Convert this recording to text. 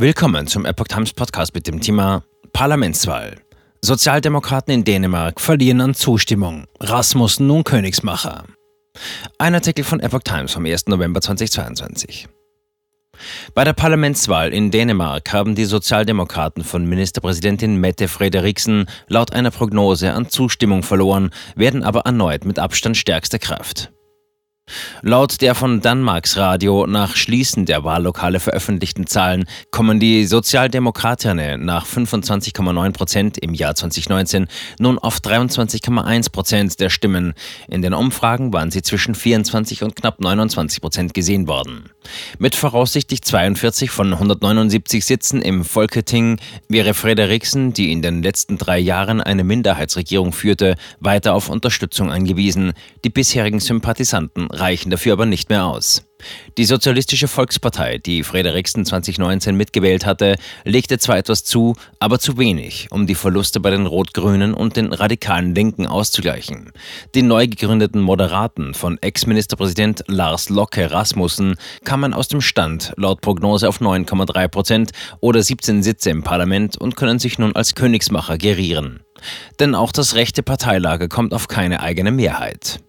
Willkommen zum Epoch Times Podcast mit dem Thema Parlamentswahl. Sozialdemokraten in Dänemark verlieren an Zustimmung. Rasmussen nun Königsmacher. Ein Artikel von Epoch Times vom 1. November 2022. Bei der Parlamentswahl in Dänemark haben die Sozialdemokraten von Ministerpräsidentin Mette Frederiksen laut einer Prognose an Zustimmung verloren, werden aber erneut mit Abstand stärkste Kraft. Laut der von Danmarks Radio nach Schließen der Wahllokale veröffentlichten Zahlen kommen die Sozialdemokratinnen nach 25,9 Prozent im Jahr 2019 nun auf 23,1 Prozent der Stimmen. In den Umfragen waren sie zwischen 24 und knapp 29 Prozent gesehen worden. Mit voraussichtlich 42 von 179 Sitzen im Folketing wäre Frederiksen, die in den letzten drei Jahren eine Minderheitsregierung führte, weiter auf Unterstützung angewiesen. Die bisherigen Sympathisanten reichen dafür aber nicht mehr aus. Die Sozialistische Volkspartei, die Frederiksen 2019 mitgewählt hatte, legte zwar etwas zu, aber zu wenig, um die Verluste bei den Rot-Grünen und den radikalen Linken auszugleichen. Die neu gegründeten Moderaten von Ex-Ministerpräsident Lars Locke Rasmussen kamen aus dem Stand laut Prognose auf 9,3 Prozent oder 17 Sitze im Parlament und können sich nun als Königsmacher gerieren. Denn auch das rechte Parteilager kommt auf keine eigene Mehrheit.